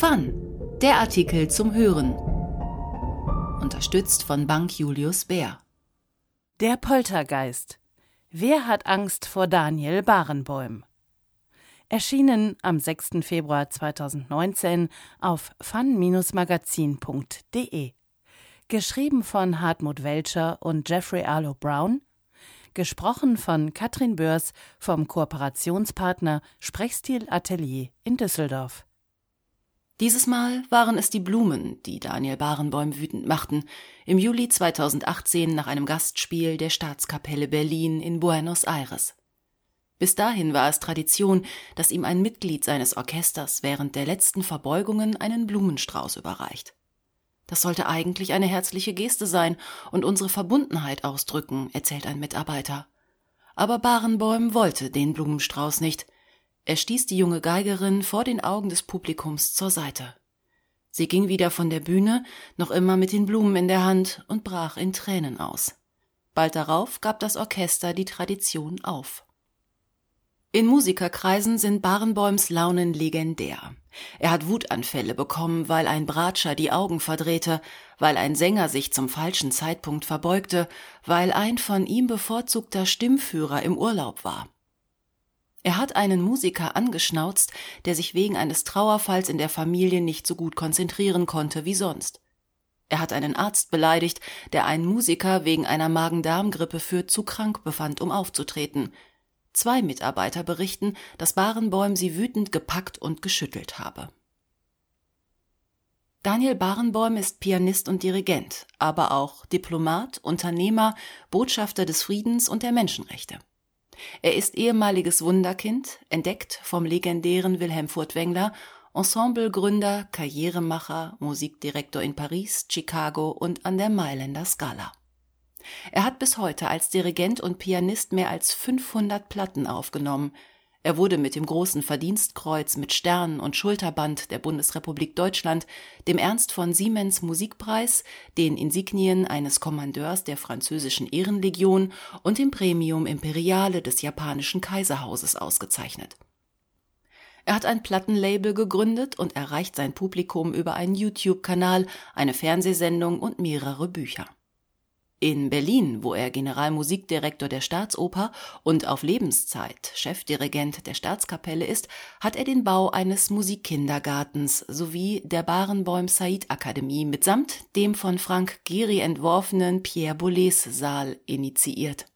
Fun, der Artikel zum Hören. Unterstützt von Bank Julius Bär. Der Poltergeist. Wer hat Angst vor Daniel Barenbäum? Erschienen am 6. Februar 2019 auf fun-magazin.de. Geschrieben von Hartmut Welcher und Jeffrey Arlo Brown. Gesprochen von Katrin Börs vom Kooperationspartner Sprechstil Atelier in Düsseldorf. Dieses Mal waren es die Blumen, die Daniel Barenbäum wütend machten, im Juli 2018 nach einem Gastspiel der Staatskapelle Berlin in Buenos Aires. Bis dahin war es Tradition, dass ihm ein Mitglied seines Orchesters während der letzten Verbeugungen einen Blumenstrauß überreicht. Das sollte eigentlich eine herzliche Geste sein und unsere Verbundenheit ausdrücken, erzählt ein Mitarbeiter. Aber Barenbäum wollte den Blumenstrauß nicht – er stieß die junge Geigerin vor den Augen des Publikums zur Seite. Sie ging wieder von der Bühne, noch immer mit den Blumen in der Hand, und brach in Tränen aus. Bald darauf gab das Orchester die Tradition auf. In Musikerkreisen sind Barenbäums Launen legendär. Er hat Wutanfälle bekommen, weil ein Bratscher die Augen verdrehte, weil ein Sänger sich zum falschen Zeitpunkt verbeugte, weil ein von ihm bevorzugter Stimmführer im Urlaub war. Er hat einen Musiker angeschnauzt, der sich wegen eines Trauerfalls in der Familie nicht so gut konzentrieren konnte wie sonst. Er hat einen Arzt beleidigt, der einen Musiker wegen einer Magen-Darm-Grippe für zu krank befand, um aufzutreten. Zwei Mitarbeiter berichten, dass Barenbäum sie wütend gepackt und geschüttelt habe. Daniel Barenbäum ist Pianist und Dirigent, aber auch Diplomat, Unternehmer, Botschafter des Friedens und der Menschenrechte. Er ist ehemaliges Wunderkind, entdeckt vom legendären Wilhelm Furtwängler, Ensemblegründer, Karrieremacher, Musikdirektor in Paris, Chicago und an der Mailänder Scala. Er hat bis heute als Dirigent und Pianist mehr als 500 Platten aufgenommen, er wurde mit dem Großen Verdienstkreuz mit Stern und Schulterband der Bundesrepublik Deutschland, dem Ernst von Siemens Musikpreis, den Insignien eines Kommandeurs der französischen Ehrenlegion und dem Premium Imperiale des japanischen Kaiserhauses ausgezeichnet. Er hat ein Plattenlabel gegründet und erreicht sein Publikum über einen YouTube-Kanal, eine Fernsehsendung und mehrere Bücher in Berlin, wo er Generalmusikdirektor der Staatsoper und auf Lebenszeit Chefdirigent der Staatskapelle ist, hat er den Bau eines Musikkindergartens sowie der Barenbäum Said Akademie mitsamt dem von Frank Gehry entworfenen Pierre Boulez Saal initiiert.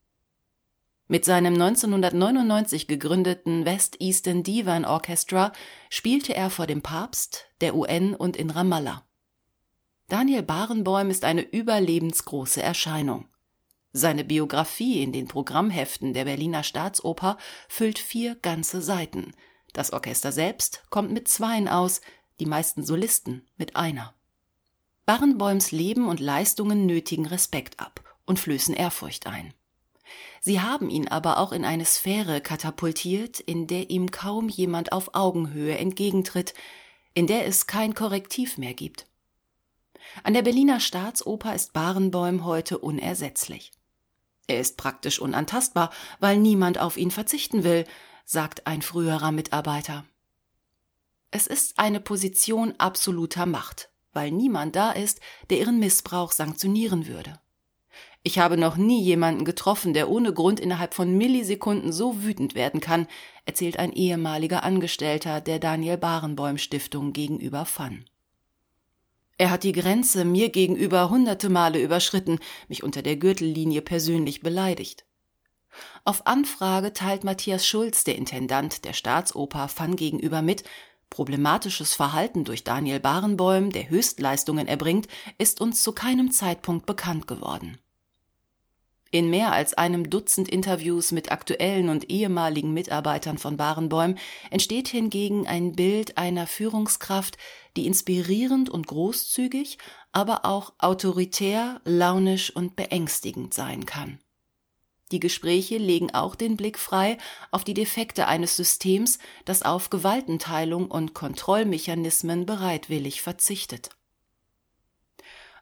Mit seinem 1999 gegründeten West Eastern Divan Orchestra spielte er vor dem Papst, der UN und in Ramallah. Daniel Barenbäum ist eine überlebensgroße Erscheinung. Seine Biografie in den Programmheften der Berliner Staatsoper füllt vier ganze Seiten. Das Orchester selbst kommt mit zweien aus, die meisten Solisten mit einer. Barenbäums Leben und Leistungen nötigen Respekt ab und flößen Ehrfurcht ein. Sie haben ihn aber auch in eine Sphäre katapultiert, in der ihm kaum jemand auf Augenhöhe entgegentritt, in der es kein Korrektiv mehr gibt. An der Berliner Staatsoper ist Barenbäum heute unersetzlich. Er ist praktisch unantastbar, weil niemand auf ihn verzichten will, sagt ein früherer Mitarbeiter. Es ist eine Position absoluter Macht, weil niemand da ist, der ihren Missbrauch sanktionieren würde. Ich habe noch nie jemanden getroffen, der ohne Grund innerhalb von Millisekunden so wütend werden kann, erzählt ein ehemaliger Angestellter der Daniel Barenbäum Stiftung gegenüber Fann. Er hat die Grenze mir gegenüber hunderte Male überschritten, mich unter der Gürtellinie persönlich beleidigt. Auf Anfrage teilt Matthias Schulz, der Intendant der Staatsoper, Fann gegenüber mit, problematisches Verhalten durch Daniel Barenbäum, der Höchstleistungen erbringt, ist uns zu keinem Zeitpunkt bekannt geworden. In mehr als einem Dutzend Interviews mit aktuellen und ehemaligen Mitarbeitern von Barenbäum entsteht hingegen ein Bild einer Führungskraft, die inspirierend und großzügig, aber auch autoritär, launisch und beängstigend sein kann. Die Gespräche legen auch den Blick frei auf die Defekte eines Systems, das auf Gewaltenteilung und Kontrollmechanismen bereitwillig verzichtet.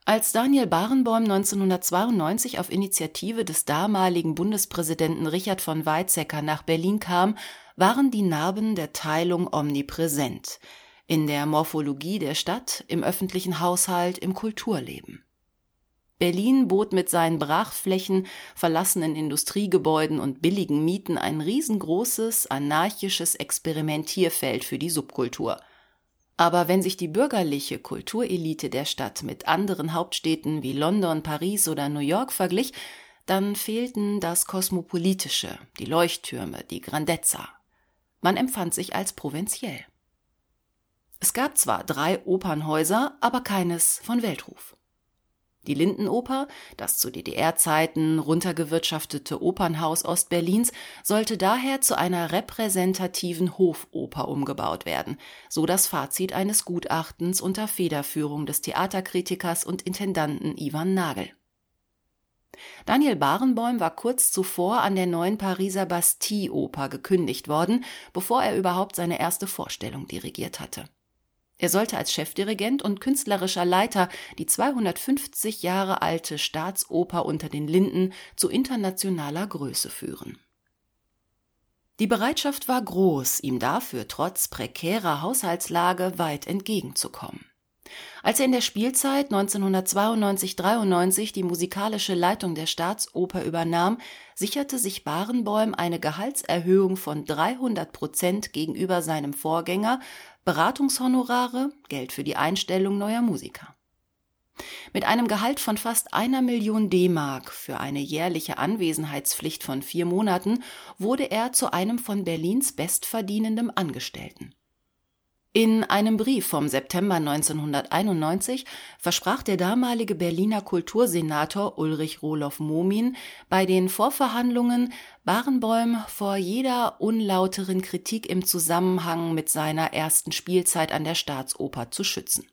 Als Daniel Barenboim 1992 auf Initiative des damaligen Bundespräsidenten Richard von Weizsäcker nach Berlin kam, waren die Narben der Teilung omnipräsent. in der Morphologie der Stadt, im öffentlichen Haushalt, im Kulturleben. Berlin bot mit seinen Brachflächen, verlassenen Industriegebäuden und billigen Mieten ein riesengroßes, anarchisches Experimentierfeld für die Subkultur. Aber wenn sich die bürgerliche Kulturelite der Stadt mit anderen Hauptstädten wie London, Paris oder New York verglich, dann fehlten das Kosmopolitische, die Leuchttürme, die Grandezza. Man empfand sich als provinziell. Es gab zwar drei Opernhäuser, aber keines von Weltruf. Die Lindenoper, das zu DDR-Zeiten runtergewirtschaftete Opernhaus Ostberlins, sollte daher zu einer repräsentativen Hofoper umgebaut werden, so das Fazit eines Gutachtens unter Federführung des Theaterkritikers und Intendanten Ivan Nagel. Daniel Barenboim war kurz zuvor an der neuen Pariser Bastille-Oper gekündigt worden, bevor er überhaupt seine erste Vorstellung dirigiert hatte er sollte als Chefdirigent und künstlerischer Leiter die 250 Jahre alte Staatsoper unter den Linden zu internationaler Größe führen. Die Bereitschaft war groß, ihm dafür trotz prekärer Haushaltslage weit entgegenzukommen. Als er in der Spielzeit 1992-93 die musikalische Leitung der Staatsoper übernahm, sicherte sich Barenboim eine Gehaltserhöhung von 300 Prozent gegenüber seinem Vorgänger Beratungshonorare, Geld für die Einstellung neuer Musiker. Mit einem Gehalt von fast einer Million D-Mark für eine jährliche Anwesenheitspflicht von vier Monaten wurde er zu einem von Berlins bestverdienendem Angestellten. In einem Brief vom September 1991 versprach der damalige Berliner Kultursenator Ulrich Roloff Momin bei den Vorverhandlungen Barenbäum vor jeder unlauteren Kritik im Zusammenhang mit seiner ersten Spielzeit an der Staatsoper zu schützen.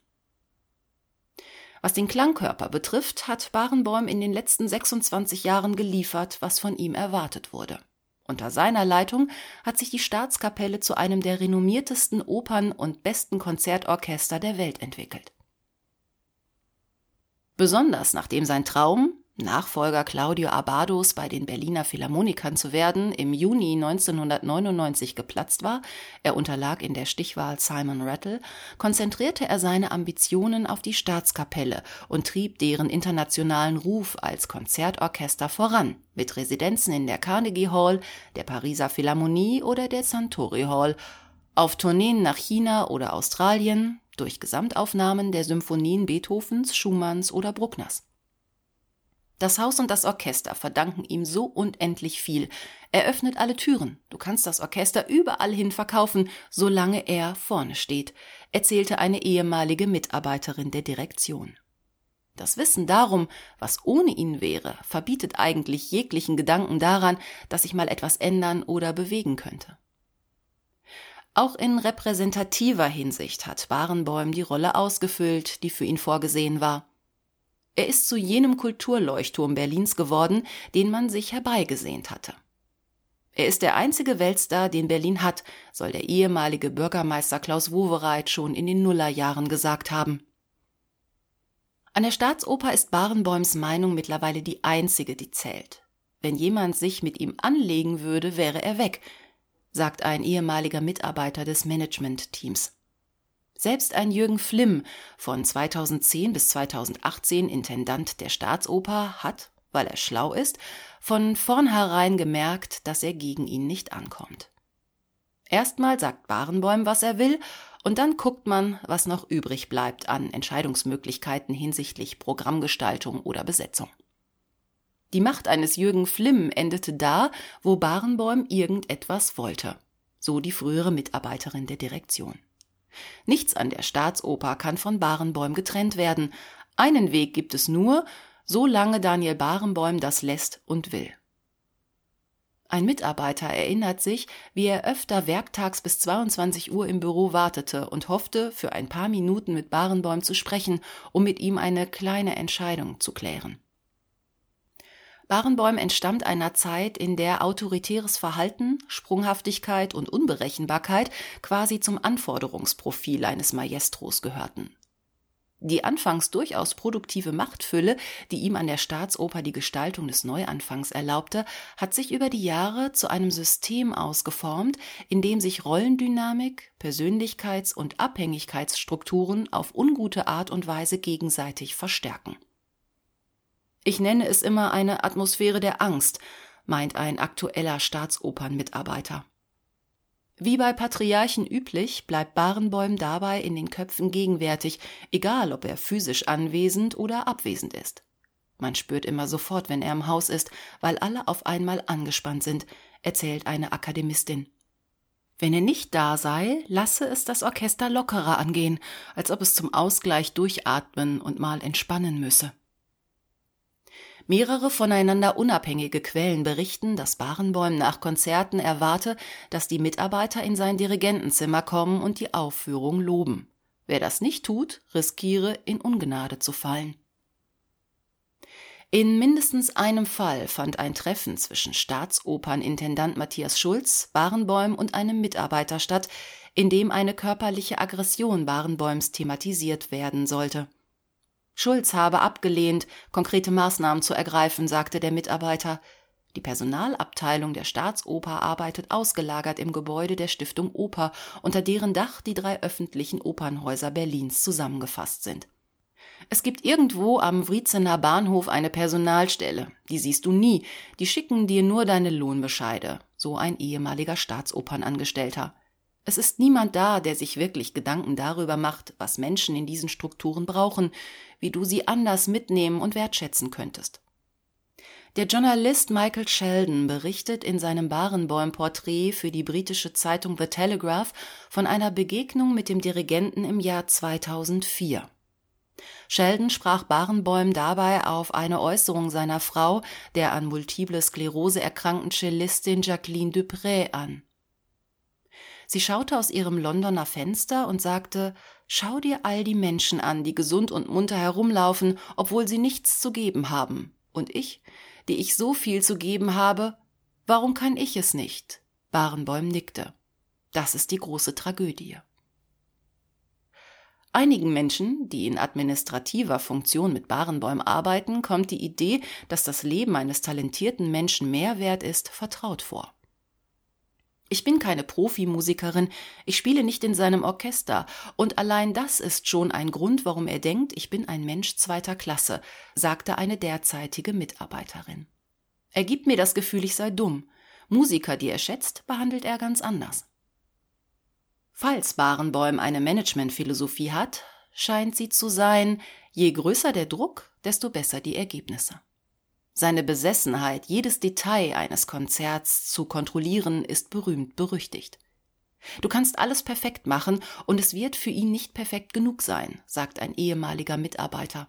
Was den Klangkörper betrifft, hat Barenbäum in den letzten 26 Jahren geliefert, was von ihm erwartet wurde. Unter seiner Leitung hat sich die Staatskapelle zu einem der renommiertesten Opern und besten Konzertorchester der Welt entwickelt. Besonders nachdem sein Traum, Nachfolger Claudio Abados bei den Berliner Philharmonikern zu werden, im Juni 1999 geplatzt war, er unterlag in der Stichwahl Simon Rattle, konzentrierte er seine Ambitionen auf die Staatskapelle und trieb deren internationalen Ruf als Konzertorchester voran, mit Residenzen in der Carnegie Hall, der Pariser Philharmonie oder der Santori Hall, auf Tourneen nach China oder Australien, durch Gesamtaufnahmen der Symphonien Beethovens, Schumanns oder Bruckners. Das Haus und das Orchester verdanken ihm so unendlich viel. Er öffnet alle Türen. Du kannst das Orchester überall hin verkaufen, solange er vorne steht, erzählte eine ehemalige Mitarbeiterin der Direktion. Das Wissen darum, was ohne ihn wäre, verbietet eigentlich jeglichen Gedanken daran, dass sich mal etwas ändern oder bewegen könnte. Auch in repräsentativer Hinsicht hat Barenbäum die Rolle ausgefüllt, die für ihn vorgesehen war. Er ist zu jenem Kulturleuchtturm Berlins geworden, den man sich herbeigesehnt hatte. Er ist der einzige Weltstar, den Berlin hat, soll der ehemalige Bürgermeister Klaus Wowereit schon in den Nullerjahren gesagt haben. An der Staatsoper ist Barenbäums Meinung mittlerweile die einzige, die zählt. Wenn jemand sich mit ihm anlegen würde, wäre er weg, sagt ein ehemaliger Mitarbeiter des Managementteams. Selbst ein Jürgen Flimm, von 2010 bis 2018 Intendant der Staatsoper, hat, weil er schlau ist, von vornherein gemerkt, dass er gegen ihn nicht ankommt. Erstmal sagt Barenbäum, was er will, und dann guckt man, was noch übrig bleibt an Entscheidungsmöglichkeiten hinsichtlich Programmgestaltung oder Besetzung. Die Macht eines Jürgen Flimm endete da, wo Barenbäum irgendetwas wollte, so die frühere Mitarbeiterin der Direktion. Nichts an der Staatsoper kann von Barenbäum getrennt werden. Einen Weg gibt es nur, solange Daniel Barenbäum das lässt und will. Ein Mitarbeiter erinnert sich, wie er öfter werktags bis 22 Uhr im Büro wartete und hoffte, für ein paar Minuten mit Barenbäum zu sprechen, um mit ihm eine kleine Entscheidung zu klären. Barenbäum entstammt einer Zeit, in der autoritäres Verhalten, Sprunghaftigkeit und Unberechenbarkeit quasi zum Anforderungsprofil eines Maestros gehörten. Die anfangs durchaus produktive Machtfülle, die ihm an der Staatsoper die Gestaltung des Neuanfangs erlaubte, hat sich über die Jahre zu einem System ausgeformt, in dem sich Rollendynamik, Persönlichkeits- und Abhängigkeitsstrukturen auf ungute Art und Weise gegenseitig verstärken. Ich nenne es immer eine Atmosphäre der Angst, meint ein aktueller Staatsopernmitarbeiter. Wie bei Patriarchen üblich, bleibt Barenbäum dabei in den Köpfen gegenwärtig, egal ob er physisch anwesend oder abwesend ist. Man spürt immer sofort, wenn er im Haus ist, weil alle auf einmal angespannt sind, erzählt eine Akademistin. Wenn er nicht da sei, lasse es das Orchester lockerer angehen, als ob es zum Ausgleich durchatmen und mal entspannen müsse. Mehrere voneinander unabhängige Quellen berichten, dass Barenboim nach Konzerten erwarte, dass die Mitarbeiter in sein Dirigentenzimmer kommen und die Aufführung loben. Wer das nicht tut, riskiere, in Ungnade zu fallen. In mindestens einem Fall fand ein Treffen zwischen Staatsopernintendant Matthias Schulz, Barenbäum und einem Mitarbeiter statt, in dem eine körperliche Aggression Barenbäums thematisiert werden sollte. Schulz habe abgelehnt, konkrete Maßnahmen zu ergreifen, sagte der Mitarbeiter. Die Personalabteilung der Staatsoper arbeitet ausgelagert im Gebäude der Stiftung Oper, unter deren Dach die drei öffentlichen Opernhäuser Berlins zusammengefasst sind. Es gibt irgendwo am Wriezener Bahnhof eine Personalstelle. Die siehst du nie. Die schicken dir nur deine Lohnbescheide. So ein ehemaliger Staatsopernangestellter. Es ist niemand da, der sich wirklich Gedanken darüber macht, was Menschen in diesen Strukturen brauchen, wie du sie anders mitnehmen und wertschätzen könntest. Der Journalist Michael Sheldon berichtet in seinem Barenboim-Porträt für die britische Zeitung The Telegraph von einer Begegnung mit dem Dirigenten im Jahr 2004. Sheldon sprach Barenboim dabei auf eine Äußerung seiner Frau, der an multiple Sklerose erkrankten Cellistin Jacqueline Dupré, an. Sie schaute aus ihrem Londoner Fenster und sagte Schau dir all die Menschen an, die gesund und munter herumlaufen, obwohl sie nichts zu geben haben. Und ich, die ich so viel zu geben habe, warum kann ich es nicht? Barenbäum nickte. Das ist die große Tragödie. Einigen Menschen, die in administrativer Funktion mit Barenbäum arbeiten, kommt die Idee, dass das Leben eines talentierten Menschen mehr wert ist, vertraut vor. Ich bin keine Profimusikerin, ich spiele nicht in seinem Orchester, und allein das ist schon ein Grund, warum er denkt, ich bin ein Mensch zweiter Klasse, sagte eine derzeitige Mitarbeiterin. Er gibt mir das Gefühl, ich sei dumm. Musiker, die er schätzt, behandelt er ganz anders. Falls Barenbäum eine Managementphilosophie hat, scheint sie zu sein, je größer der Druck, desto besser die Ergebnisse. Seine Besessenheit, jedes Detail eines Konzerts zu kontrollieren, ist berühmt berüchtigt. Du kannst alles perfekt machen, und es wird für ihn nicht perfekt genug sein, sagt ein ehemaliger Mitarbeiter.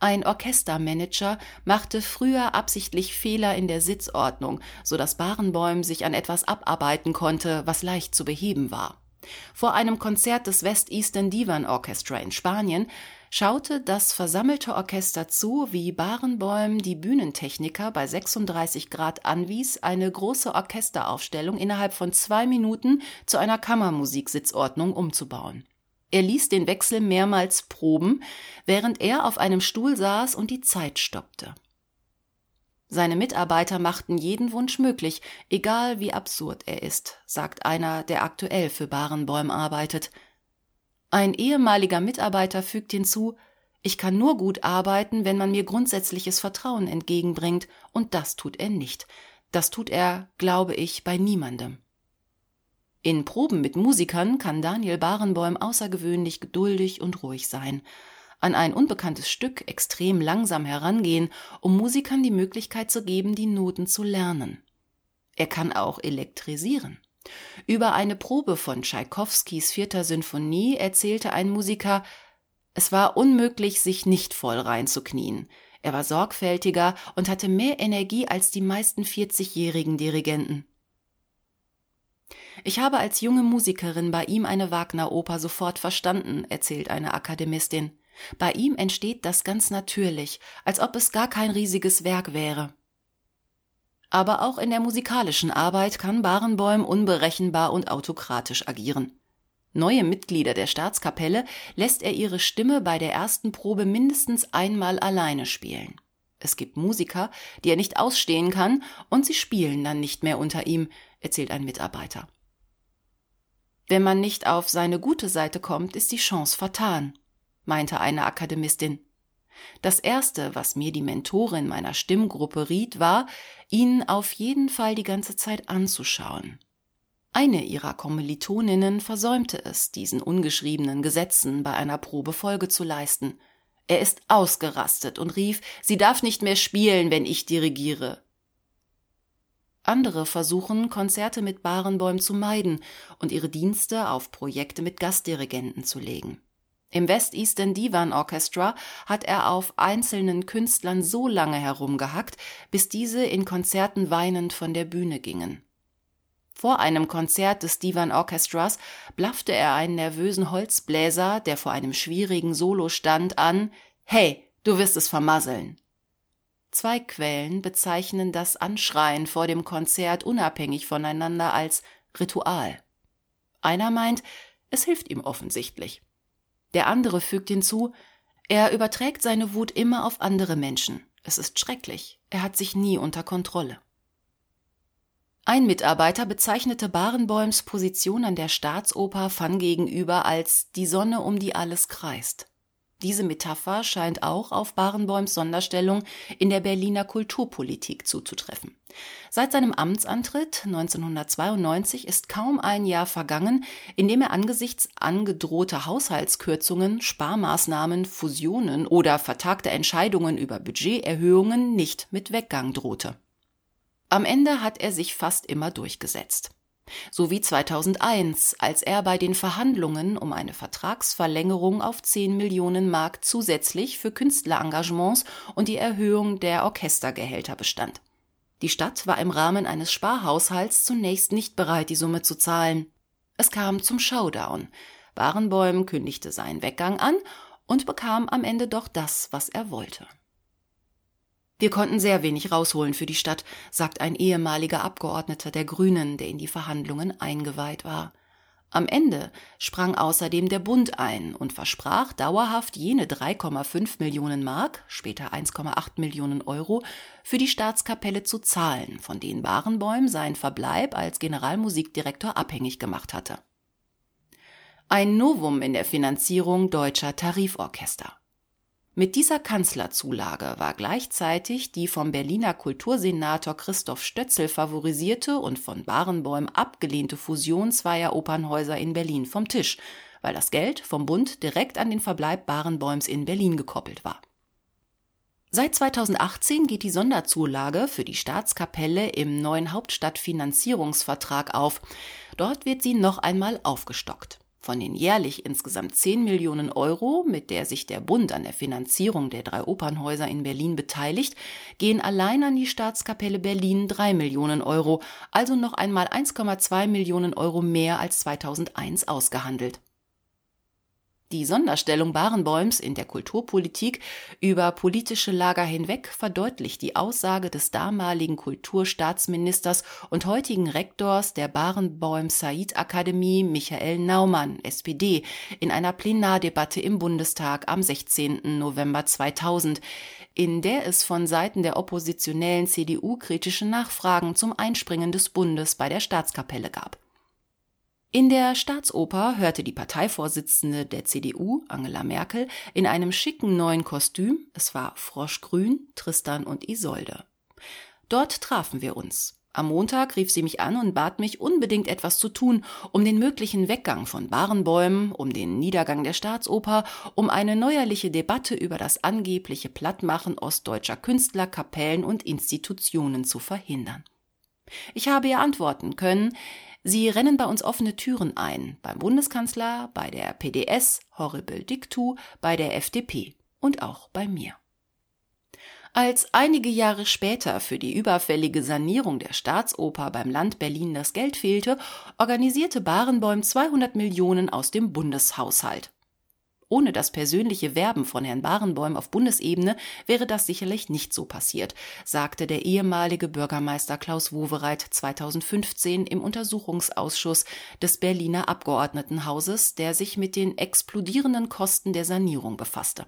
Ein Orchestermanager machte früher absichtlich Fehler in der Sitzordnung, so dass Barenbäum sich an etwas abarbeiten konnte, was leicht zu beheben war. Vor einem Konzert des West Eastern Divan Orchestra in Spanien schaute das versammelte Orchester zu, wie Barenbäum die Bühnentechniker bei 36 Grad anwies, eine große Orchesteraufstellung innerhalb von zwei Minuten zu einer Kammermusiksitzordnung umzubauen. Er ließ den Wechsel mehrmals proben, während er auf einem Stuhl saß und die Zeit stoppte. Seine Mitarbeiter machten jeden Wunsch möglich, egal wie absurd er ist, sagt einer, der aktuell für Barenbäum arbeitet – ein ehemaliger Mitarbeiter fügt hinzu, ich kann nur gut arbeiten, wenn man mir grundsätzliches Vertrauen entgegenbringt, und das tut er nicht. Das tut er, glaube ich, bei niemandem. In Proben mit Musikern kann Daniel Barenbäum außergewöhnlich geduldig und ruhig sein, an ein unbekanntes Stück extrem langsam herangehen, um Musikern die Möglichkeit zu geben, die Noten zu lernen. Er kann auch elektrisieren. Über eine Probe von Tschaikowskis vierter Sinfonie erzählte ein Musiker, es war unmöglich, sich nicht voll reinzuknien. Er war sorgfältiger und hatte mehr Energie als die meisten 40-jährigen Dirigenten. Ich habe als junge Musikerin bei ihm eine Wagner-Oper sofort verstanden, erzählt eine Akademistin. Bei ihm entsteht das ganz natürlich, als ob es gar kein riesiges Werk wäre. Aber auch in der musikalischen Arbeit kann Barenbäum unberechenbar und autokratisch agieren. Neue Mitglieder der Staatskapelle lässt er ihre Stimme bei der ersten Probe mindestens einmal alleine spielen. Es gibt Musiker, die er nicht ausstehen kann, und sie spielen dann nicht mehr unter ihm, erzählt ein Mitarbeiter. Wenn man nicht auf seine gute Seite kommt, ist die Chance vertan, meinte eine Akademistin. Das erste, was mir die Mentorin meiner Stimmgruppe riet, war, ihn auf jeden Fall die ganze Zeit anzuschauen. Eine ihrer Kommilitoninnen versäumte es, diesen ungeschriebenen Gesetzen bei einer Probe Folge zu leisten. Er ist ausgerastet und rief, sie darf nicht mehr spielen, wenn ich dirigiere. Andere versuchen, Konzerte mit Barenbäum zu meiden und ihre Dienste auf Projekte mit Gastdirigenten zu legen. Im West Eastern Divan Orchestra hat er auf einzelnen Künstlern so lange herumgehackt, bis diese in Konzerten weinend von der Bühne gingen. Vor einem Konzert des Divan Orchestras blaffte er einen nervösen Holzbläser, der vor einem schwierigen Solo stand, an Hey, du wirst es vermasseln. Zwei Quellen bezeichnen das Anschreien vor dem Konzert unabhängig voneinander als Ritual. Einer meint, es hilft ihm offensichtlich. Der andere fügt hinzu, er überträgt seine Wut immer auf andere Menschen. Es ist schrecklich. Er hat sich nie unter Kontrolle. Ein Mitarbeiter bezeichnete Barenbäums Position an der Staatsoper Fan gegenüber als die Sonne, um die alles kreist. Diese Metapher scheint auch auf Barenbäums Sonderstellung in der Berliner Kulturpolitik zuzutreffen. Seit seinem Amtsantritt 1992 ist kaum ein Jahr vergangen, in dem er angesichts angedrohter Haushaltskürzungen, Sparmaßnahmen, Fusionen oder vertagter Entscheidungen über Budgeterhöhungen nicht mit Weggang drohte. Am Ende hat er sich fast immer durchgesetzt so wie 2001, als er bei den Verhandlungen um eine Vertragsverlängerung auf 10 Millionen Mark zusätzlich für Künstlerengagements und die Erhöhung der Orchestergehälter bestand. Die Stadt war im Rahmen eines Sparhaushalts zunächst nicht bereit, die Summe zu zahlen. Es kam zum Showdown. Barenbäum kündigte seinen Weggang an und bekam am Ende doch das, was er wollte. Wir konnten sehr wenig rausholen für die Stadt, sagt ein ehemaliger Abgeordneter der Grünen, der in die Verhandlungen eingeweiht war. Am Ende sprang außerdem der Bund ein und versprach dauerhaft jene 3,5 Millionen Mark, später 1,8 Millionen Euro, für die Staatskapelle zu zahlen, von denen Barenbäum seinen Verbleib als Generalmusikdirektor abhängig gemacht hatte. Ein Novum in der Finanzierung deutscher Tariforchester. Mit dieser Kanzlerzulage war gleichzeitig die vom Berliner Kultursenator Christoph Stötzel favorisierte und von Barenbäum abgelehnte Fusion zweier Opernhäuser in Berlin vom Tisch, weil das Geld vom Bund direkt an den Verbleib Barenbäums in Berlin gekoppelt war. Seit 2018 geht die Sonderzulage für die Staatskapelle im neuen Hauptstadtfinanzierungsvertrag auf. Dort wird sie noch einmal aufgestockt. Von den jährlich insgesamt 10 Millionen Euro, mit der sich der Bund an der Finanzierung der drei Opernhäuser in Berlin beteiligt, gehen allein an die Staatskapelle Berlin 3 Millionen Euro, also noch einmal 1,2 Millionen Euro mehr als 2001 ausgehandelt. Die Sonderstellung Barenbäums in der Kulturpolitik über politische Lager hinweg verdeutlicht die Aussage des damaligen Kulturstaatsministers und heutigen Rektors der Barenbäum Said Akademie Michael Naumann, SPD, in einer Plenardebatte im Bundestag am 16. November 2000, in der es von Seiten der oppositionellen CDU kritische Nachfragen zum Einspringen des Bundes bei der Staatskapelle gab. In der Staatsoper hörte die Parteivorsitzende der CDU, Angela Merkel, in einem schicken neuen Kostüm, es war Froschgrün, Tristan und Isolde. Dort trafen wir uns. Am Montag rief sie mich an und bat mich unbedingt etwas zu tun, um den möglichen Weggang von Barenbäumen, um den Niedergang der Staatsoper, um eine neuerliche Debatte über das angebliche Plattmachen ostdeutscher Künstler, Kapellen und Institutionen zu verhindern. Ich habe ihr antworten können, Sie rennen bei uns offene Türen ein, beim Bundeskanzler, bei der PDS, Horrible Dictu, bei der FDP und auch bei mir. Als einige Jahre später für die überfällige Sanierung der Staatsoper beim Land Berlin das Geld fehlte, organisierte Barenbäum 200 Millionen aus dem Bundeshaushalt. Ohne das persönliche Werben von Herrn Barenbäum auf Bundesebene wäre das sicherlich nicht so passiert, sagte der ehemalige Bürgermeister Klaus Wowereit 2015 im Untersuchungsausschuss des Berliner Abgeordnetenhauses, der sich mit den explodierenden Kosten der Sanierung befasste.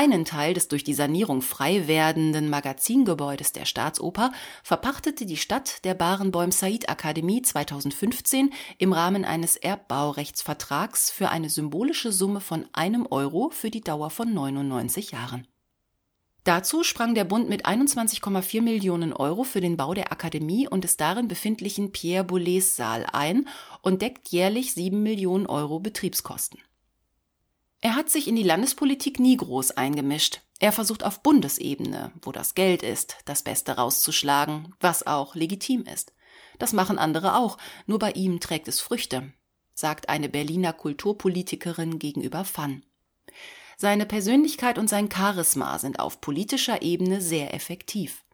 Einen Teil des durch die Sanierung frei werdenden Magazingebäudes der Staatsoper verpachtete die Stadt der Barenbäum Said Akademie 2015 im Rahmen eines Erbbaurechtsvertrags für eine symbolische Summe von einem Euro für die Dauer von 99 Jahren. Dazu sprang der Bund mit 21,4 Millionen Euro für den Bau der Akademie und des darin befindlichen Pierre Boulez Saal ein und deckt jährlich 7 Millionen Euro Betriebskosten. Er hat sich in die Landespolitik nie groß eingemischt. Er versucht auf Bundesebene, wo das Geld ist, das Beste rauszuschlagen, was auch legitim ist. Das machen andere auch, nur bei ihm trägt es Früchte, sagt eine Berliner Kulturpolitikerin gegenüber Fun. Seine Persönlichkeit und sein Charisma sind auf politischer Ebene sehr effektiv.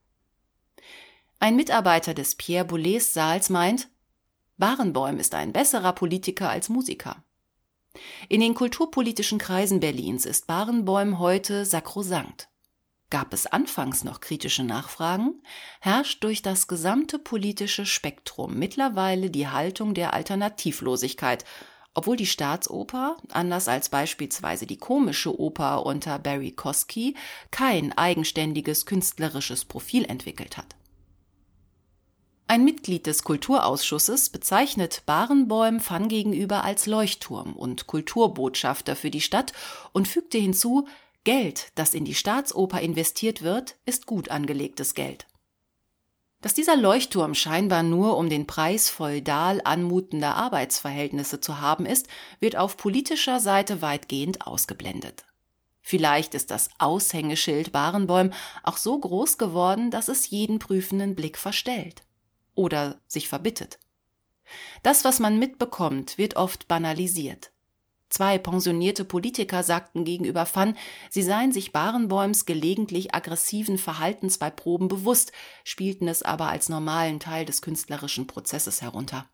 Ein Mitarbeiter des Pierre Boulez Saals meint, Barenbäum ist ein besserer Politiker als Musiker. In den kulturpolitischen Kreisen Berlins ist Barenbäum heute sakrosankt. Gab es anfangs noch kritische Nachfragen, herrscht durch das gesamte politische Spektrum mittlerweile die Haltung der Alternativlosigkeit, obwohl die Staatsoper, anders als beispielsweise die komische Oper unter Barry Kosky, kein eigenständiges künstlerisches Profil entwickelt hat. Ein Mitglied des Kulturausschusses bezeichnet Barenbäum Pfann gegenüber als Leuchtturm und Kulturbotschafter für die Stadt und fügte hinzu, Geld, das in die Staatsoper investiert wird, ist gut angelegtes Geld. Dass dieser Leuchtturm scheinbar nur um den Preis feudal anmutender Arbeitsverhältnisse zu haben ist, wird auf politischer Seite weitgehend ausgeblendet. Vielleicht ist das Aushängeschild Barenbäum auch so groß geworden, dass es jeden prüfenden Blick verstellt oder sich verbittet. Das, was man mitbekommt, wird oft banalisiert. Zwei pensionierte Politiker sagten gegenüber Fan, sie seien sich Barenbäums gelegentlich aggressiven Verhaltens bei Proben bewusst, spielten es aber als normalen Teil des künstlerischen Prozesses herunter.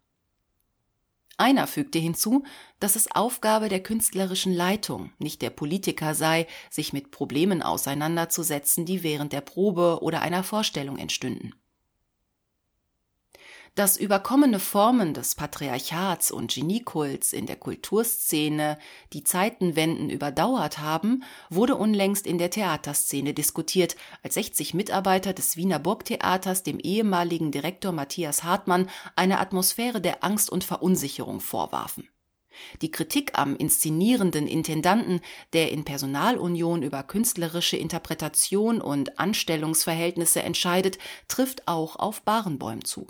Einer fügte hinzu, dass es Aufgabe der künstlerischen Leitung, nicht der Politiker sei, sich mit Problemen auseinanderzusetzen, die während der Probe oder einer Vorstellung entstünden. Dass überkommene Formen des Patriarchats und Geniekults in der Kulturszene die Zeitenwenden überdauert haben, wurde unlängst in der Theaterszene diskutiert, als 60 Mitarbeiter des Wiener Burgtheaters dem ehemaligen Direktor Matthias Hartmann eine Atmosphäre der Angst und Verunsicherung vorwarfen. Die Kritik am inszenierenden Intendanten, der in Personalunion über künstlerische Interpretation und Anstellungsverhältnisse entscheidet, trifft auch auf Barenbäum zu.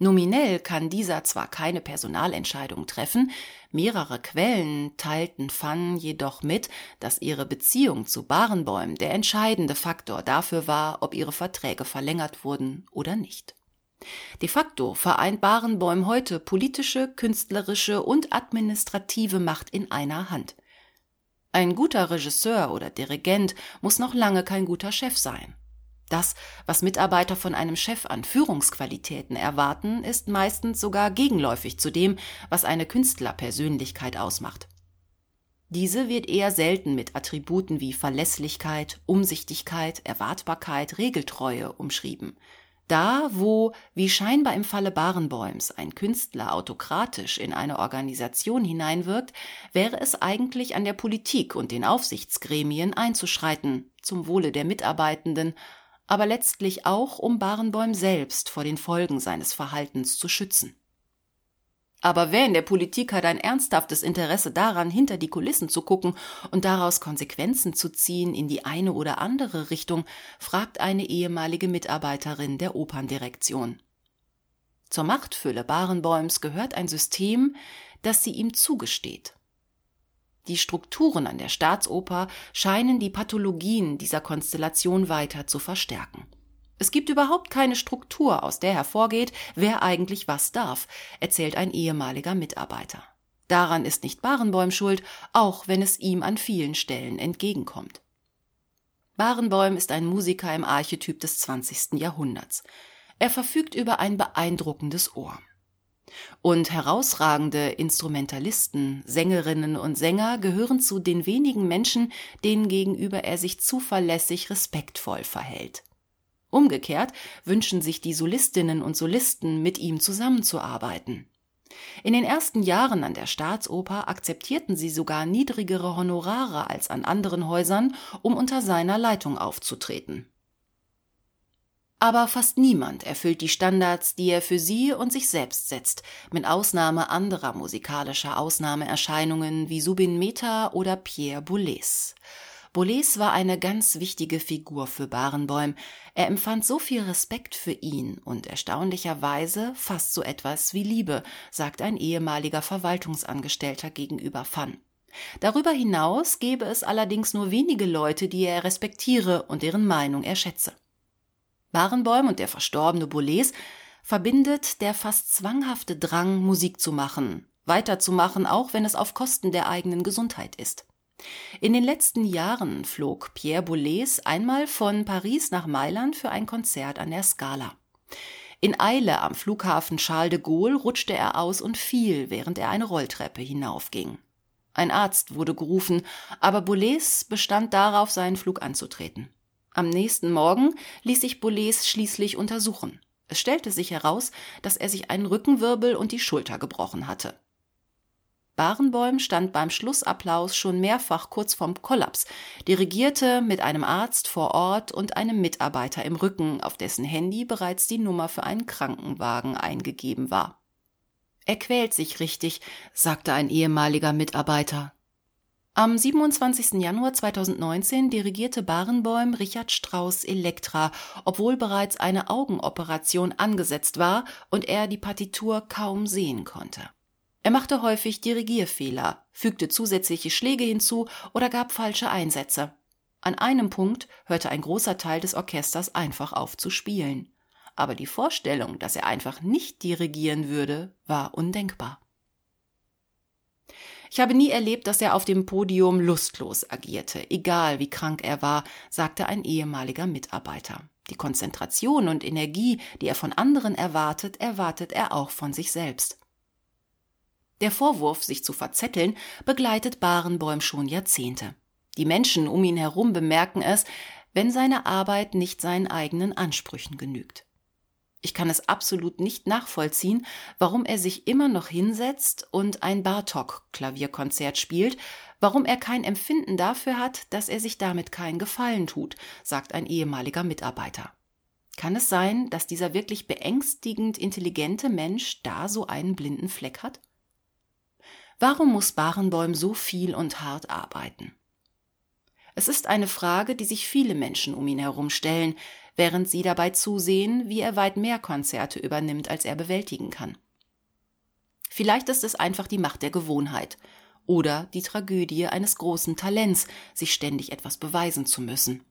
Nominell kann dieser zwar keine Personalentscheidung treffen, mehrere Quellen teilten Fan jedoch mit, dass ihre Beziehung zu Barenbäum der entscheidende Faktor dafür war, ob ihre Verträge verlängert wurden oder nicht. De facto vereint Barenbäum heute politische, künstlerische und administrative Macht in einer Hand. Ein guter Regisseur oder Dirigent muss noch lange kein guter Chef sein. Das, was Mitarbeiter von einem Chef an Führungsqualitäten erwarten, ist meistens sogar gegenläufig zu dem, was eine Künstlerpersönlichkeit ausmacht. Diese wird eher selten mit Attributen wie Verlässlichkeit, Umsichtigkeit, Erwartbarkeit, Regeltreue umschrieben. Da, wo, wie scheinbar im Falle Barenbäums, ein Künstler autokratisch in eine Organisation hineinwirkt, wäre es eigentlich an der Politik und den Aufsichtsgremien einzuschreiten, zum Wohle der Mitarbeitenden aber letztlich auch, um Barenbäum selbst vor den Folgen seines Verhaltens zu schützen. Aber wer in der Politik hat ein ernsthaftes Interesse daran, hinter die Kulissen zu gucken und daraus Konsequenzen zu ziehen in die eine oder andere Richtung, fragt eine ehemalige Mitarbeiterin der Operndirektion. Zur Machtfülle Barenbäums gehört ein System, das sie ihm zugesteht. Die Strukturen an der Staatsoper scheinen die Pathologien dieser Konstellation weiter zu verstärken. Es gibt überhaupt keine Struktur, aus der hervorgeht, wer eigentlich was darf, erzählt ein ehemaliger Mitarbeiter. Daran ist nicht Barenbäum schuld, auch wenn es ihm an vielen Stellen entgegenkommt. Barenbäum ist ein Musiker im Archetyp des 20. Jahrhunderts. Er verfügt über ein beeindruckendes Ohr. Und herausragende Instrumentalisten, Sängerinnen und Sänger gehören zu den wenigen Menschen, denen gegenüber er sich zuverlässig respektvoll verhält. Umgekehrt wünschen sich die Solistinnen und Solisten, mit ihm zusammenzuarbeiten. In den ersten Jahren an der Staatsoper akzeptierten sie sogar niedrigere Honorare als an anderen Häusern, um unter seiner Leitung aufzutreten. Aber fast niemand erfüllt die Standards, die er für sie und sich selbst setzt, mit Ausnahme anderer musikalischer Ausnahmeerscheinungen wie Subin Mehta oder Pierre Boulez. Boulez war eine ganz wichtige Figur für Barenboim. Er empfand so viel Respekt für ihn und erstaunlicherweise fast so etwas wie Liebe, sagt ein ehemaliger Verwaltungsangestellter gegenüber Fan. Darüber hinaus gäbe es allerdings nur wenige Leute, die er respektiere und deren Meinung er schätze. Barenboim und der verstorbene Boulez verbindet der fast zwanghafte Drang, Musik zu machen, weiterzumachen, auch wenn es auf Kosten der eigenen Gesundheit ist. In den letzten Jahren flog Pierre Boulez einmal von Paris nach Mailand für ein Konzert an der Scala. In Eile am Flughafen Charles de Gaulle rutschte er aus und fiel, während er eine Rolltreppe hinaufging. Ein Arzt wurde gerufen, aber Boulez bestand darauf, seinen Flug anzutreten. Am nächsten Morgen ließ sich Boulez schließlich untersuchen. Es stellte sich heraus, dass er sich einen Rückenwirbel und die Schulter gebrochen hatte. Barenboim stand beim Schlussapplaus schon mehrfach kurz vorm Kollaps, dirigierte mit einem Arzt vor Ort und einem Mitarbeiter im Rücken, auf dessen Handy bereits die Nummer für einen Krankenwagen eingegeben war. Er quält sich richtig, sagte ein ehemaliger Mitarbeiter. Am 27. Januar 2019 dirigierte Barenboim Richard Strauss Elektra, obwohl bereits eine Augenoperation angesetzt war und er die Partitur kaum sehen konnte. Er machte häufig Dirigierfehler, fügte zusätzliche Schläge hinzu oder gab falsche Einsätze. An einem Punkt hörte ein großer Teil des Orchesters einfach auf zu spielen. Aber die Vorstellung, dass er einfach nicht dirigieren würde, war undenkbar. Ich habe nie erlebt, dass er auf dem Podium lustlos agierte, egal wie krank er war, sagte ein ehemaliger Mitarbeiter. Die Konzentration und Energie, die er von anderen erwartet, erwartet er auch von sich selbst. Der Vorwurf, sich zu verzetteln, begleitet Barenbäum schon Jahrzehnte. Die Menschen um ihn herum bemerken es, wenn seine Arbeit nicht seinen eigenen Ansprüchen genügt. Ich kann es absolut nicht nachvollziehen, warum er sich immer noch hinsetzt und ein Bartok-Klavierkonzert spielt, warum er kein Empfinden dafür hat, dass er sich damit keinen Gefallen tut, sagt ein ehemaliger Mitarbeiter. Kann es sein, dass dieser wirklich beängstigend intelligente Mensch da so einen blinden Fleck hat? Warum muss Barenbäum so viel und hart arbeiten? Es ist eine Frage, die sich viele Menschen um ihn herum stellen, während sie dabei zusehen, wie er weit mehr Konzerte übernimmt, als er bewältigen kann. Vielleicht ist es einfach die Macht der Gewohnheit oder die Tragödie eines großen Talents, sich ständig etwas beweisen zu müssen.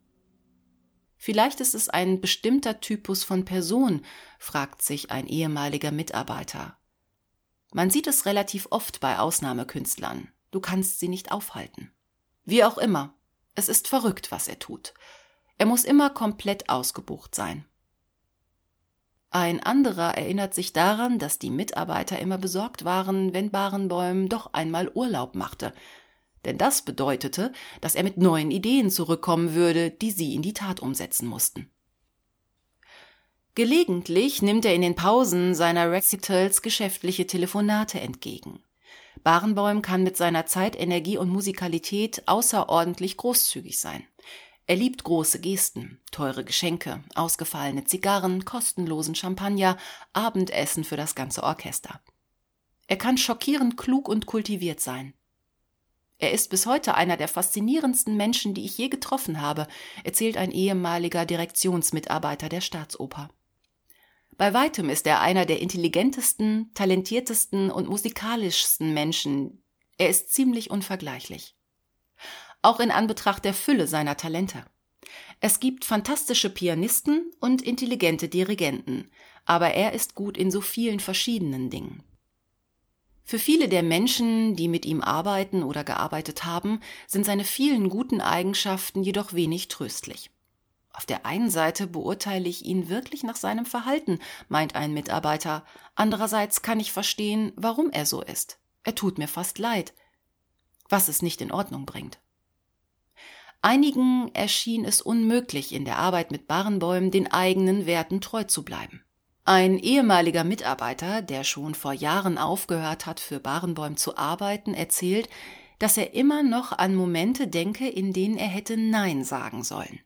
Vielleicht ist es ein bestimmter Typus von Person, fragt sich ein ehemaliger Mitarbeiter. Man sieht es relativ oft bei Ausnahmekünstlern. Du kannst sie nicht aufhalten. Wie auch immer, es ist verrückt, was er tut. Er muss immer komplett ausgebucht sein. Ein anderer erinnert sich daran, dass die Mitarbeiter immer besorgt waren, wenn Barenbäum doch einmal Urlaub machte. Denn das bedeutete, dass er mit neuen Ideen zurückkommen würde, die sie in die Tat umsetzen mussten. Gelegentlich nimmt er in den Pausen seiner Recitals geschäftliche Telefonate entgegen. Barenbäum kann mit seiner Zeit, Energie und Musikalität außerordentlich großzügig sein. Er liebt große Gesten, teure Geschenke, ausgefallene Zigarren, kostenlosen Champagner, Abendessen für das ganze Orchester. Er kann schockierend klug und kultiviert sein. Er ist bis heute einer der faszinierendsten Menschen, die ich je getroffen habe, erzählt ein ehemaliger Direktionsmitarbeiter der Staatsoper. Bei weitem ist er einer der intelligentesten, talentiertesten und musikalischsten Menschen. Er ist ziemlich unvergleichlich auch in Anbetracht der Fülle seiner Talente. Es gibt fantastische Pianisten und intelligente Dirigenten, aber er ist gut in so vielen verschiedenen Dingen. Für viele der Menschen, die mit ihm arbeiten oder gearbeitet haben, sind seine vielen guten Eigenschaften jedoch wenig tröstlich. Auf der einen Seite beurteile ich ihn wirklich nach seinem Verhalten, meint ein Mitarbeiter. Andererseits kann ich verstehen, warum er so ist. Er tut mir fast leid. Was es nicht in Ordnung bringt. Einigen erschien es unmöglich, in der Arbeit mit Barenbäumen den eigenen Werten treu zu bleiben. Ein ehemaliger Mitarbeiter, der schon vor Jahren aufgehört hat, für Barenbäum zu arbeiten, erzählt, dass er immer noch an Momente denke, in denen er hätte Nein sagen sollen.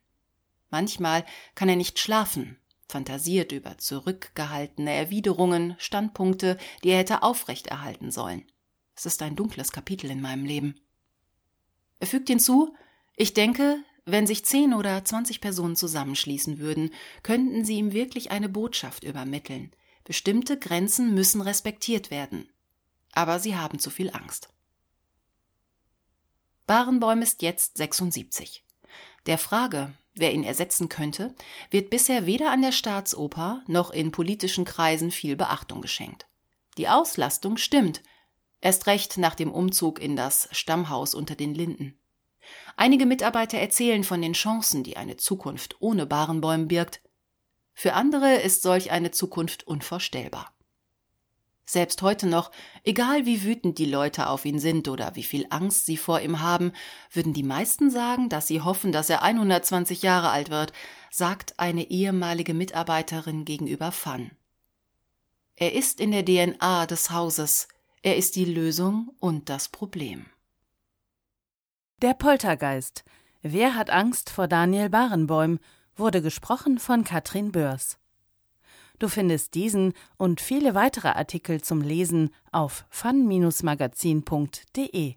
Manchmal kann er nicht schlafen, fantasiert über zurückgehaltene Erwiderungen, Standpunkte, die er hätte aufrechterhalten sollen. Es ist ein dunkles Kapitel in meinem Leben. Er fügt hinzu, ich denke, wenn sich zehn oder zwanzig Personen zusammenschließen würden, könnten sie ihm wirklich eine Botschaft übermitteln. Bestimmte Grenzen müssen respektiert werden. Aber sie haben zu viel Angst. Barenbäum ist jetzt 76. Der Frage, wer ihn ersetzen könnte, wird bisher weder an der Staatsoper noch in politischen Kreisen viel Beachtung geschenkt. Die Auslastung stimmt, erst recht nach dem Umzug in das Stammhaus unter den Linden. Einige Mitarbeiter erzählen von den Chancen, die eine Zukunft ohne Barenbäumen birgt. Für andere ist solch eine Zukunft unvorstellbar. Selbst heute noch, egal wie wütend die Leute auf ihn sind oder wie viel Angst sie vor ihm haben, würden die meisten sagen, dass sie hoffen, dass er 120 Jahre alt wird, sagt eine ehemalige Mitarbeiterin gegenüber Fan. Er ist in der DNA des Hauses, er ist die Lösung und das Problem. Der Poltergeist. Wer hat Angst vor Daniel Barenbäum? wurde gesprochen von Katrin Börs. Du findest diesen und viele weitere Artikel zum Lesen auf fun-magazin.de.